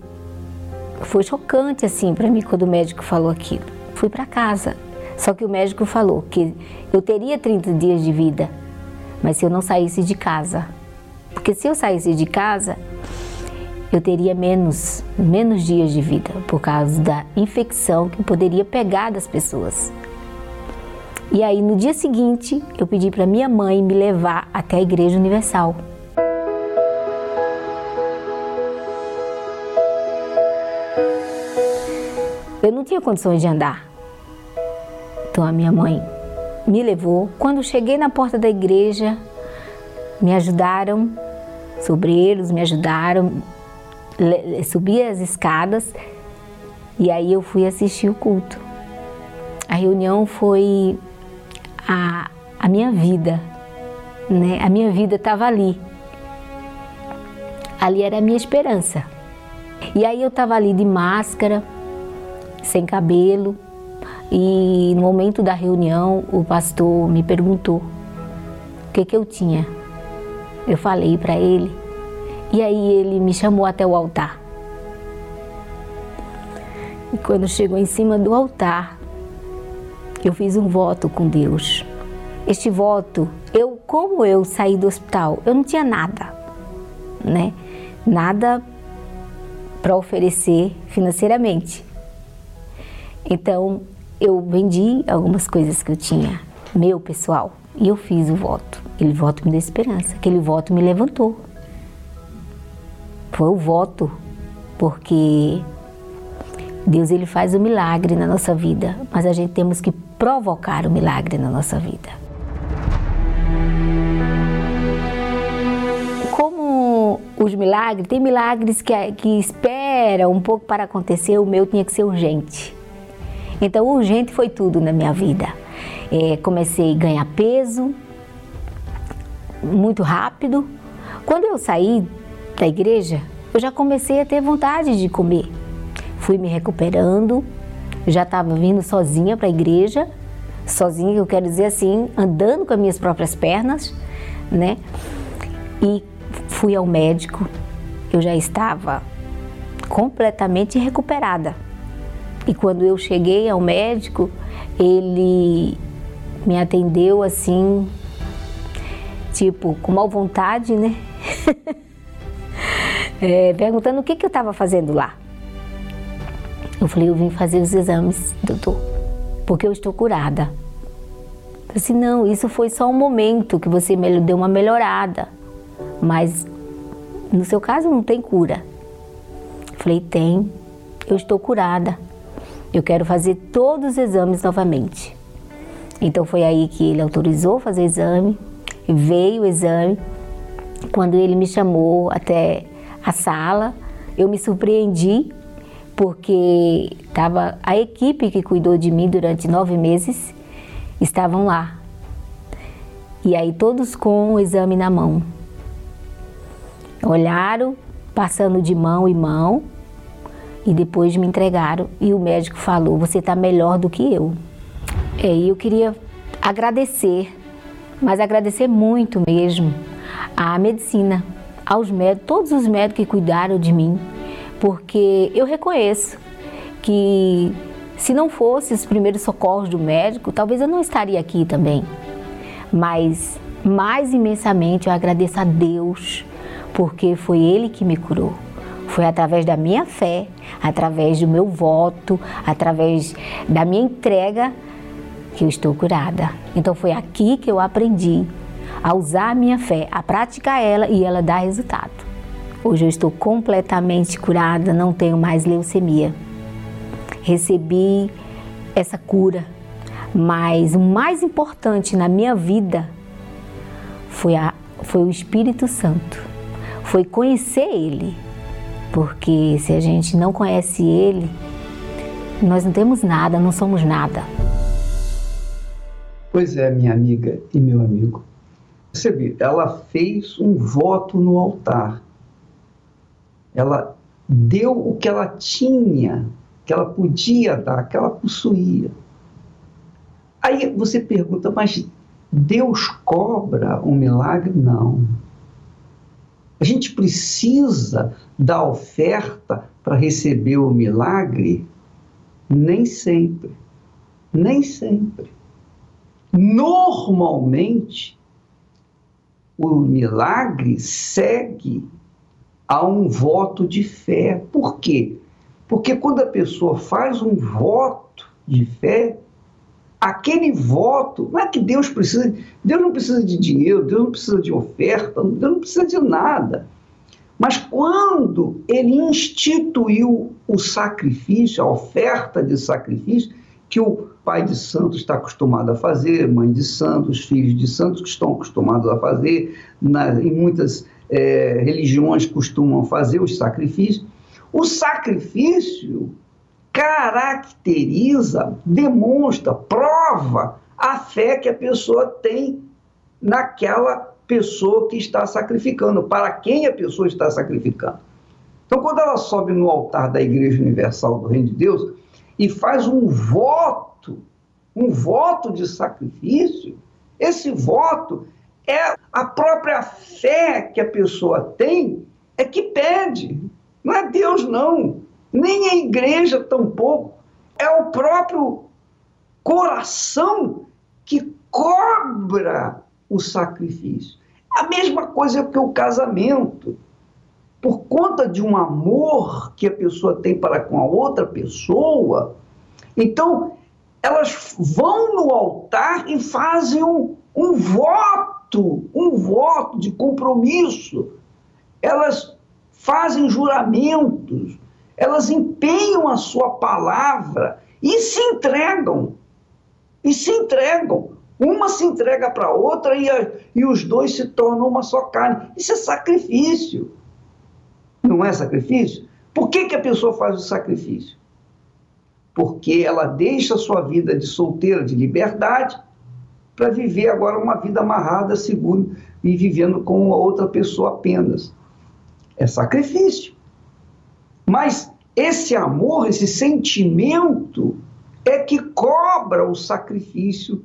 foi chocante assim para mim quando o médico falou aquilo. Fui para casa. Só que o médico falou que eu teria 30 dias de vida, mas se eu não saísse de casa. Porque se eu saísse de casa, eu teria menos, menos dias de vida por causa da infecção que poderia pegar das pessoas. E aí no dia seguinte eu pedi para minha mãe me levar até a Igreja Universal. Eu não tinha condições de andar. Então a minha mãe me levou. Quando cheguei na porta da igreja, me ajudaram, sobreiros me ajudaram, subi as escadas e aí eu fui assistir o culto. A reunião foi a, a minha vida, né? A minha vida estava ali. Ali era a minha esperança. E aí eu estava ali de máscara, sem cabelo. E no momento da reunião, o pastor me perguntou o que, que eu tinha. Eu falei para ele. E aí ele me chamou até o altar. E quando chegou em cima do altar, eu fiz um voto com Deus. Este voto, eu como eu saí do hospital, eu não tinha nada, né? Nada para oferecer financeiramente. Então, eu vendi algumas coisas que eu tinha, meu pessoal, e eu fiz o voto. Aquele voto me deu esperança, aquele voto me levantou. Foi o voto, porque Deus ele faz o milagre na nossa vida, mas a gente temos que provocar o milagre na nossa vida. Como os milagres, tem milagres que, que esperam um pouco para acontecer, o meu tinha que ser urgente. Então, urgente foi tudo na minha vida. É, comecei a ganhar peso muito rápido. Quando eu saí da igreja, eu já comecei a ter vontade de comer. Fui me recuperando, já estava vindo sozinha para a igreja, sozinha, eu quero dizer assim, andando com as minhas próprias pernas, né? E fui ao médico, eu já estava completamente recuperada. E quando eu cheguei ao médico, ele me atendeu assim, tipo, com mal vontade, né? é, perguntando o que, que eu estava fazendo lá. Eu falei, eu vim fazer os exames, doutor, porque eu estou curada. Eu disse, não, isso foi só um momento que você deu uma melhorada, mas no seu caso não tem cura. Eu falei, tem, eu estou curada eu quero fazer todos os exames novamente. Então foi aí que ele autorizou fazer o exame, veio o exame. Quando ele me chamou até a sala, eu me surpreendi porque estava a equipe que cuidou de mim durante nove meses estavam lá. E aí todos com o exame na mão. Olharam, passando de mão em mão, e depois me entregaram e o médico falou: Você está melhor do que eu. É, e eu queria agradecer, mas agradecer muito mesmo à medicina, aos médicos, todos os médicos que cuidaram de mim, porque eu reconheço que se não fosse os primeiros socorros do médico, talvez eu não estaria aqui também. Mas mais imensamente eu agradeço a Deus, porque foi Ele que me curou. Foi através da minha fé, através do meu voto, através da minha entrega que eu estou curada. Então foi aqui que eu aprendi a usar a minha fé, a praticar ela e ela dá resultado. Hoje eu estou completamente curada, não tenho mais leucemia. Recebi essa cura, mas o mais importante na minha vida foi, a, foi o Espírito Santo, foi conhecer Ele, porque se a gente não conhece Ele, nós não temos nada, não somos nada. Pois é, minha amiga e meu amigo. Você viu, ela fez um voto no altar. Ela deu o que ela tinha, que ela podia dar, que ela possuía. Aí você pergunta, mas Deus cobra um milagre? Não. A gente precisa da oferta para receber o milagre? Nem sempre. Nem sempre. Normalmente, o milagre segue a um voto de fé. Por quê? Porque quando a pessoa faz um voto de fé, aquele voto, não é que Deus precisa, Deus não precisa de dinheiro, Deus não precisa de oferta, Deus não precisa de nada. Mas quando ele instituiu o sacrifício, a oferta de sacrifício, que o pai de santos está acostumado a fazer, mãe de santos, filhos de santos que estão acostumados a fazer, na, em muitas é, religiões costumam fazer os sacrifícios. O sacrifício caracteriza, demonstra, prova a fé que a pessoa tem naquela pessoa que está sacrificando, para quem a pessoa está sacrificando. Então, quando ela sobe no altar da Igreja Universal do Reino de Deus e faz um voto um voto de sacrifício, esse voto é a própria fé que a pessoa tem é que pede. Não é Deus, não. Nem a igreja, tampouco. É o próprio coração que cobra o sacrifício. A mesma coisa que o casamento. Por conta de um amor que a pessoa tem para com a outra pessoa, então elas vão no altar e fazem um, um voto, um voto de compromisso. Elas fazem juramentos, elas empenham a sua palavra e se entregam. E se entregam. Uma se entrega para a outra e, a, e os dois se tornam uma só carne. Isso é sacrifício. Não é sacrifício? Por que, que a pessoa faz o sacrifício? porque ela deixa a sua vida de solteira, de liberdade, para viver agora uma vida amarrada, segundo, e vivendo com outra pessoa apenas. É sacrifício. Mas esse amor, esse sentimento, é que cobra o sacrifício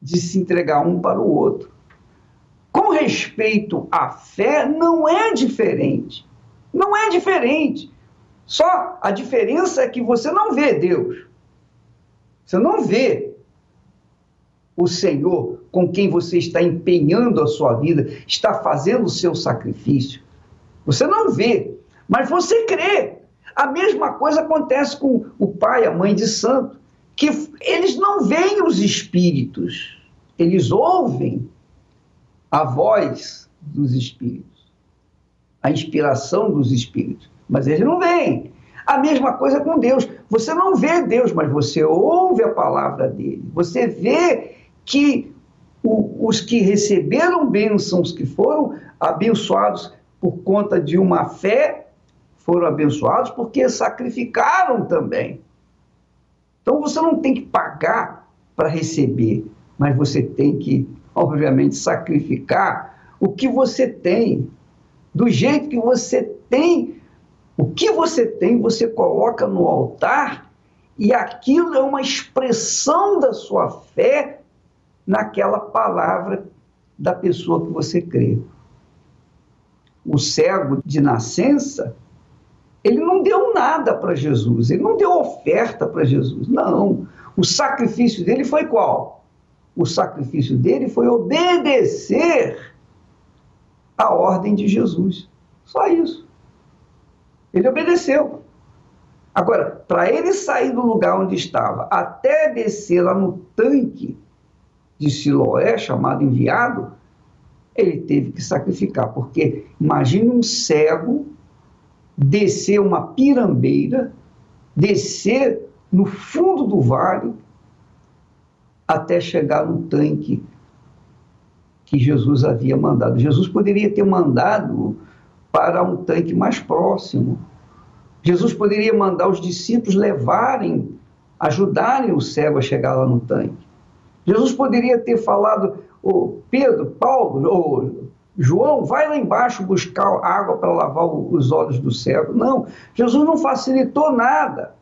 de se entregar um para o outro. Com respeito à fé, não é diferente. Não é diferente. Só a diferença é que você não vê Deus. Você não vê o Senhor com quem você está empenhando a sua vida, está fazendo o seu sacrifício. Você não vê, mas você crê. A mesma coisa acontece com o pai, a mãe de santo, que eles não veem os espíritos, eles ouvem a voz dos espíritos, a inspiração dos espíritos mas eles não veem. A mesma coisa com Deus. Você não vê Deus, mas você ouve a palavra dele. Você vê que o, os que receberam bênçãos, que foram abençoados por conta de uma fé, foram abençoados porque sacrificaram também. Então você não tem que pagar para receber, mas você tem que, obviamente, sacrificar o que você tem, do jeito que você tem O que você tem, você coloca no altar e aquilo é uma expressão da sua fé naquela palavra da pessoa que você crê. O cego de nascença, ele não deu nada para Jesus, ele não deu oferta para Jesus, não. O sacrifício dele foi qual? O sacrifício dele foi obedecer à ordem de Jesus. Só isso. Ele obedeceu. Agora, para ele sair do lugar onde estava até descer lá no tanque de Siloé, chamado enviado, ele teve que sacrificar, porque imagine um cego descer uma pirambeira, descer no fundo do vale até chegar no tanque que Jesus havia mandado. Jesus poderia ter mandado para um tanque mais próximo. Jesus poderia mandar os discípulos levarem, ajudarem o cego a chegar lá no tanque. Jesus poderia ter falado, oh, Pedro, Paulo, oh, João, vai lá embaixo buscar água para lavar os olhos do cego. Não, Jesus não facilitou nada.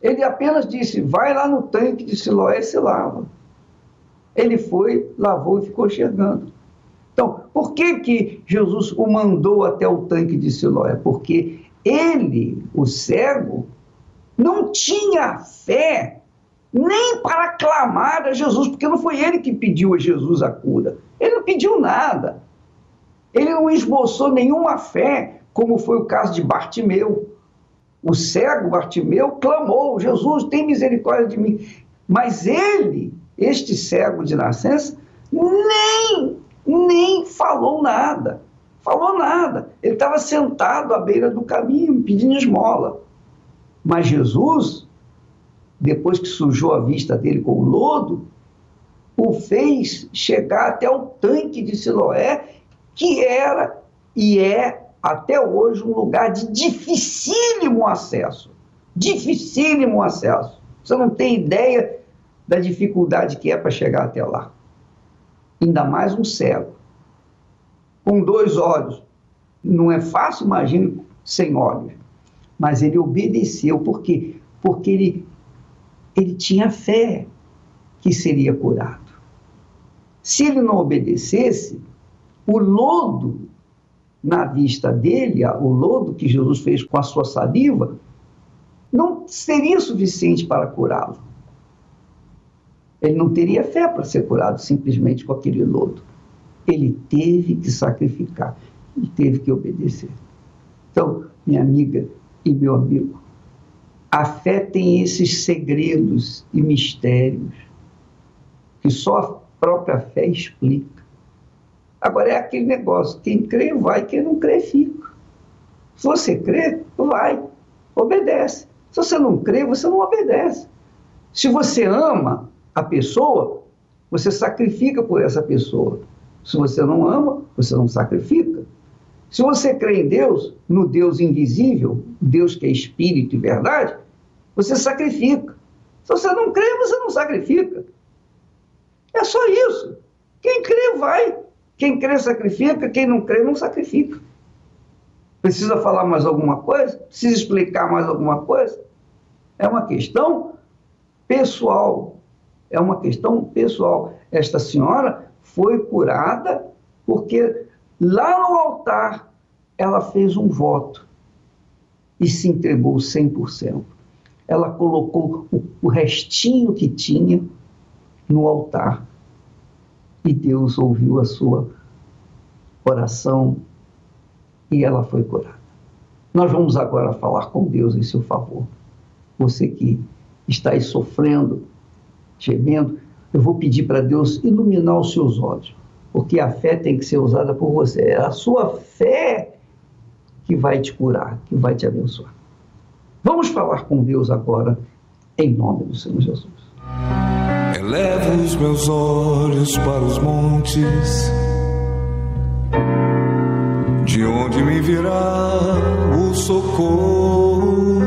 Ele apenas disse: vai lá no tanque de Siloé e se lava. Ele foi, lavou e ficou chegando. Então, por que, que Jesus o mandou até o tanque de Siloé? Porque ele, o cego, não tinha fé nem para clamar a Jesus, porque não foi ele que pediu a Jesus a cura. Ele não pediu nada. Ele não esboçou nenhuma fé, como foi o caso de Bartimeu. O cego Bartimeu clamou: Jesus, tem misericórdia de mim. Mas ele, este cego de nascença, nem, nem falou nada. Falou nada. Ele estava sentado à beira do caminho, pedindo esmola. Mas Jesus, depois que sujou a vista dele com o lodo, o fez chegar até o tanque de Siloé, que era e é até hoje um lugar de dificílimo acesso. Dificílimo acesso. Você não tem ideia da dificuldade que é para chegar até lá. Ainda mais um cego. Com dois olhos. Não é fácil, imagine, sem olhos. Mas ele obedeceu. Por quê? Porque ele, ele tinha fé que seria curado. Se ele não obedecesse, o lodo na vista dele, o lodo que Jesus fez com a sua saliva, não seria suficiente para curá-lo. Ele não teria fé para ser curado simplesmente com aquele lodo. Ele teve que sacrificar e teve que obedecer. Então, minha amiga e meu amigo, a fé tem esses segredos e mistérios que só a própria fé explica. Agora é aquele negócio: quem crê, vai, quem não crê, fica. Se você crê, vai, obedece. Se você não crê, você não obedece. Se você ama a pessoa, você sacrifica por essa pessoa. Se você não ama, você não sacrifica. Se você crê em Deus, no Deus invisível, Deus que é espírito e verdade, você sacrifica. Se você não crê, você não sacrifica. É só isso. Quem crê, vai. Quem crê sacrifica, quem não crê não sacrifica. Precisa falar mais alguma coisa? Precisa explicar mais alguma coisa? É uma questão pessoal. É uma questão pessoal. Esta senhora foi curada porque lá no altar ela fez um voto e se entregou 100%. Ela colocou o, restinho que tinha no altar e Deus ouviu a sua oração e ela foi curada. Nós vamos agora falar com Deus em seu favor. Você que está aí sofrendo, gemendo, eu vou pedir para Deus iluminar os seus olhos, porque a fé tem que ser usada por você. É a sua fé que vai te curar, que vai te abençoar. Vamos falar com Deus agora, em nome do Senhor Jesus. Elevo os meus olhos para os montes, de onde me virá o socorro.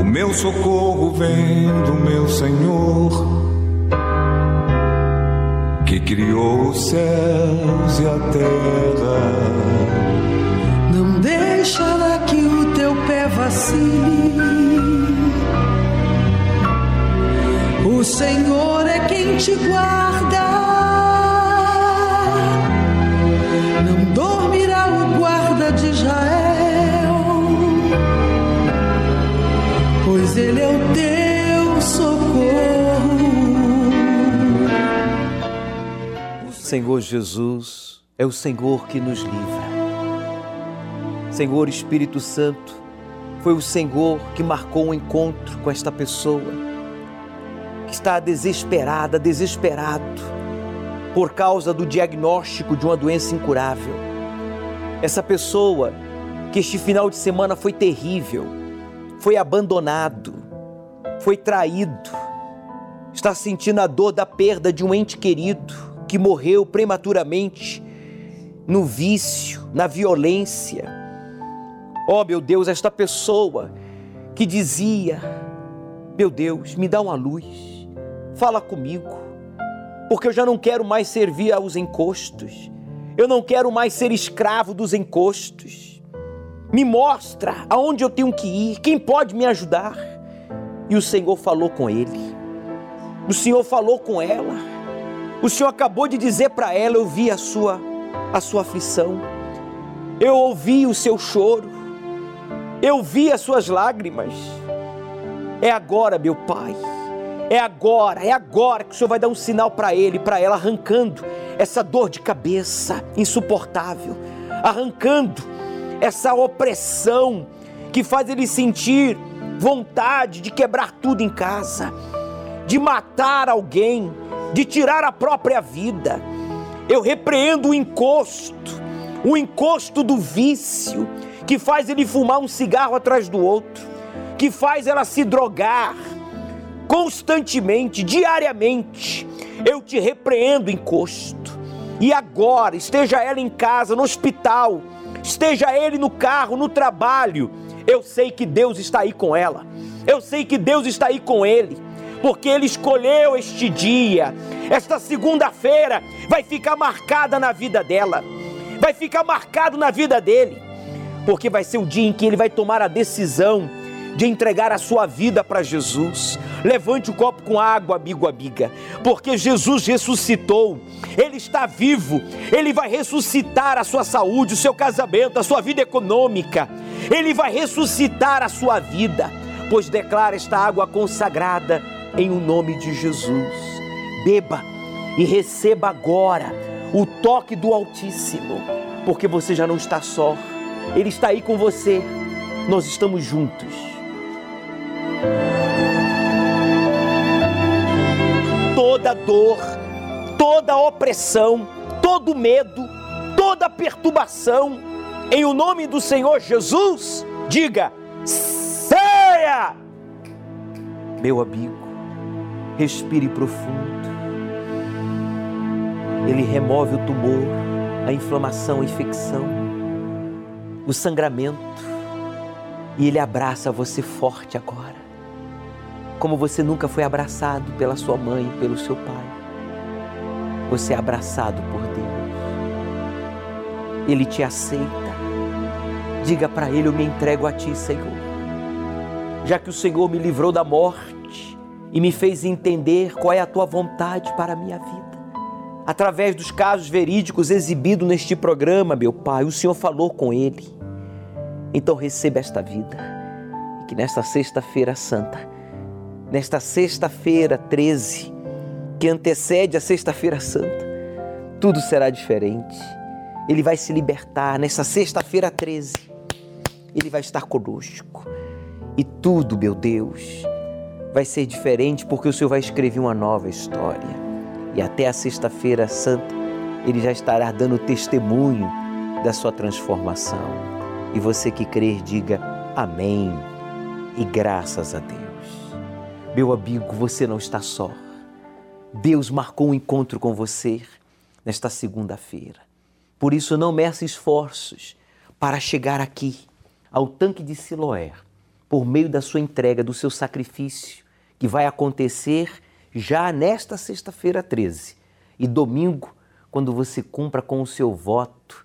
O meu socorro vem do meu Senhor, que criou os céus e a terra. Senhor Jesus é o Senhor que nos livra. Senhor Espírito Santo, foi o Senhor que marcou um encontro com esta pessoa que está desesperada, desesperado por causa do diagnóstico de uma doença incurável. Essa pessoa que este final de semana foi terrível, foi abandonado, foi traído, está sentindo a dor da perda de um ente querido que morreu prematuramente no vício, na violência Oh, meu Deus, esta pessoa que dizia: Meu Deus, me dá uma luz, fala comigo, porque eu já não quero mais servir aos encostos, eu não quero mais ser escravo dos encostos. Me mostra aonde eu tenho que ir, quem pode me ajudar. E o Senhor falou com ele, o Senhor falou com ela, o Senhor acabou de dizer para ela: Eu vi a sua, a sua aflição, eu ouvi o seu choro, eu vi as suas lágrimas. É agora, meu Pai. É agora, é agora que o Senhor vai dar um sinal para ele, para ela, arrancando essa dor de cabeça insuportável, arrancando essa opressão que faz ele sentir vontade de quebrar tudo em casa, de matar alguém, de tirar a própria vida. Eu repreendo o encosto, o encosto do vício que faz ele fumar um cigarro atrás do outro, que faz ela se drogar constantemente, diariamente. Eu te repreendo, encosto. E agora, esteja ela em casa, no hospital, esteja ele no carro, no trabalho, eu sei que Deus está aí com ela. Eu sei que Deus está aí com ele, porque ele escolheu este dia. Esta segunda-feira vai ficar marcada na vida dela. Vai ficar marcado na vida dele. Porque vai ser o dia em que ele vai tomar a decisão de entregar a sua vida para Jesus. Levante o copo com água, amigo, amiga, porque Jesus ressuscitou, Ele está vivo, Ele vai ressuscitar a sua saúde, o seu casamento, a sua vida econômica, Ele vai ressuscitar a sua vida, pois declara esta água consagrada em o nome de Jesus. Beba e receba agora o toque do Altíssimo, porque você já não está só ele está aí com você. Nós estamos juntos. Toda dor, toda opressão, todo medo, toda perturbação, em o nome do Senhor Jesus, diga: saia! Meu amigo, respire profundo. Ele remove o tumor, a inflamação, a infecção o sangramento e Ele abraça você forte agora, como você nunca foi abraçado pela sua mãe, pelo seu pai. Você é abraçado por Deus. Ele te aceita. Diga para Ele: Eu me entrego a Ti, Senhor. Já que o Senhor me livrou da morte e me fez entender qual é a Tua vontade para a minha vida através dos casos verídicos exibidos neste programa, meu Pai, o Senhor falou com ele. Então receba esta vida e que nesta sexta-feira santa, nesta sexta-feira 13, que antecede a sexta-feira santa, tudo será diferente. Ele vai se libertar nessa sexta-feira 13. Ele vai estar conosco. E tudo, meu Deus, vai ser diferente porque o Senhor vai escrever uma nova história e até a Sexta-feira Santa ele já estará dando testemunho da sua transformação. E você que crer, diga amém e graças a Deus. Meu amigo, você não está só. Deus marcou um encontro com você nesta segunda-feira. Por isso, não meça esforços para chegar aqui, ao tanque de Siloé, por meio da sua entrega, do seu sacrifício, que vai acontecer já nesta sexta-feira 13 e domingo, quando você cumpra com o seu voto,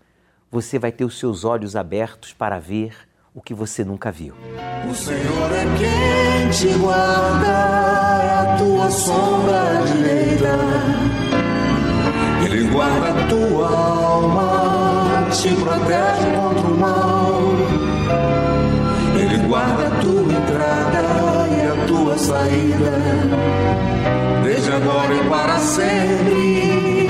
você vai ter os seus olhos abertos para ver o que você nunca viu. O Senhor é quem te guarda, a tua sombra direita. Ele guarda a tua alma te protege contra o mal. Guarda a tua entrada e a tua saída, desde agora e para sempre.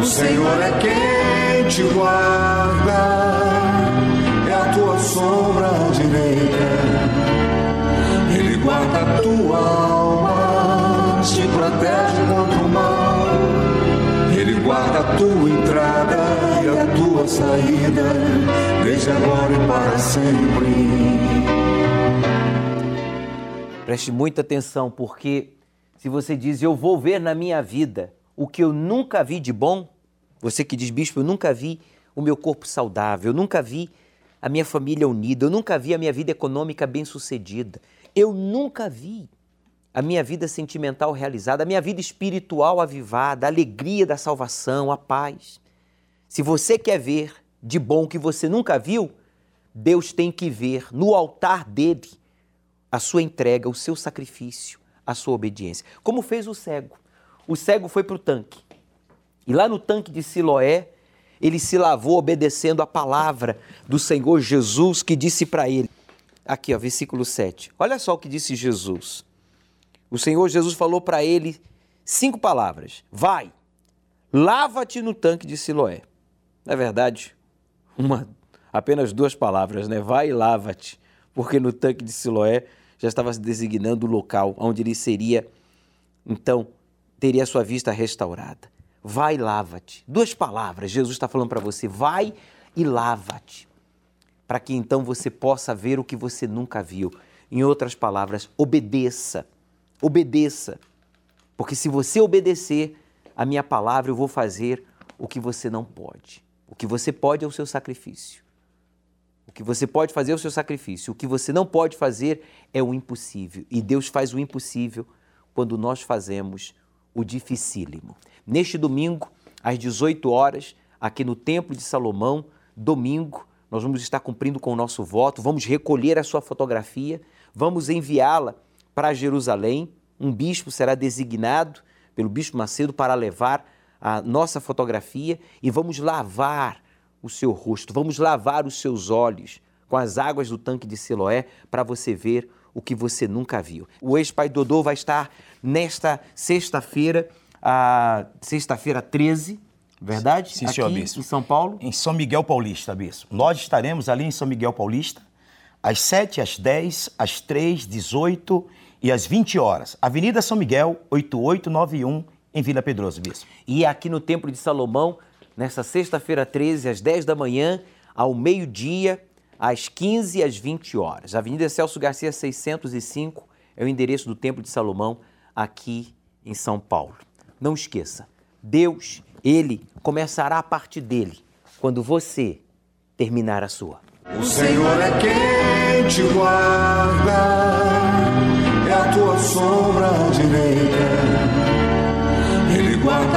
O Senhor é quem te guarda, é a tua sombra direita. Ele guarda a tua alma, saída, desde agora e para sempre. Preste muita atenção, porque se você diz eu vou ver na minha vida o que eu nunca vi de bom, você que diz, bispo, eu nunca vi o meu corpo saudável, eu nunca vi a minha família unida, eu nunca vi a minha vida econômica bem-sucedida, eu nunca vi a minha vida sentimental realizada, a minha vida espiritual avivada, a alegria da salvação, a paz. Se você quer ver de bom que você nunca viu, Deus tem que ver no altar dele a sua entrega, o seu sacrifício, a sua obediência. Como fez o cego. O cego foi para o tanque. E lá no tanque de Siloé, ele se lavou obedecendo a palavra do Senhor Jesus que disse para ele. Aqui, ó, versículo 7. Olha só o que disse Jesus. O Senhor Jesus falou para ele cinco palavras: Vai, lava-te no tanque de Siloé. Na verdade, uma, apenas duas palavras, né? Vai e lava-te, porque no tanque de Siloé já estava se designando o local onde ele seria, então, teria a sua vista restaurada. Vai e lava-te. Duas palavras, Jesus está falando para você: vai e lava-te. Para que então você possa ver o que você nunca viu. Em outras palavras, obedeça. Obedeça. Porque se você obedecer a minha palavra, eu vou fazer o que você não pode. O que você pode é o seu sacrifício. O que você pode fazer é o seu sacrifício. O que você não pode fazer é o impossível. E Deus faz o impossível quando nós fazemos o dificílimo. Neste domingo, às 18 horas, aqui no Templo de Salomão, domingo, nós vamos estar cumprindo com o nosso voto, vamos recolher a sua fotografia, vamos enviá-la para Jerusalém. Um bispo será designado pelo Bispo Macedo para levar a nossa fotografia e vamos lavar o seu rosto, vamos lavar os seus olhos com as águas do tanque de Siloé para você ver o que você nunca viu. O ex-pai Dodô vai estar nesta sexta-feira a sexta-feira 13, verdade? Sim, senhor Aqui bispo. Em São Paulo? Em São Miguel Paulista, bispo. Nós estaremos ali em São Miguel Paulista, às 7, às 10, às 3, 18 e às 20 horas. Avenida São Miguel, 8891, em Vila Pedroso, bispo. E aqui no Templo de Salomão, nessa sexta-feira 13, às 10 da manhã, ao meio-dia, às 15 e às 20 horas. Avenida Celso Garcia 605 é o endereço do Templo de Salomão aqui em São Paulo. Não esqueça, Deus, ele começará a parte dele quando você terminar a sua. O Senhor é quem te guarda, é a tua sombra direita.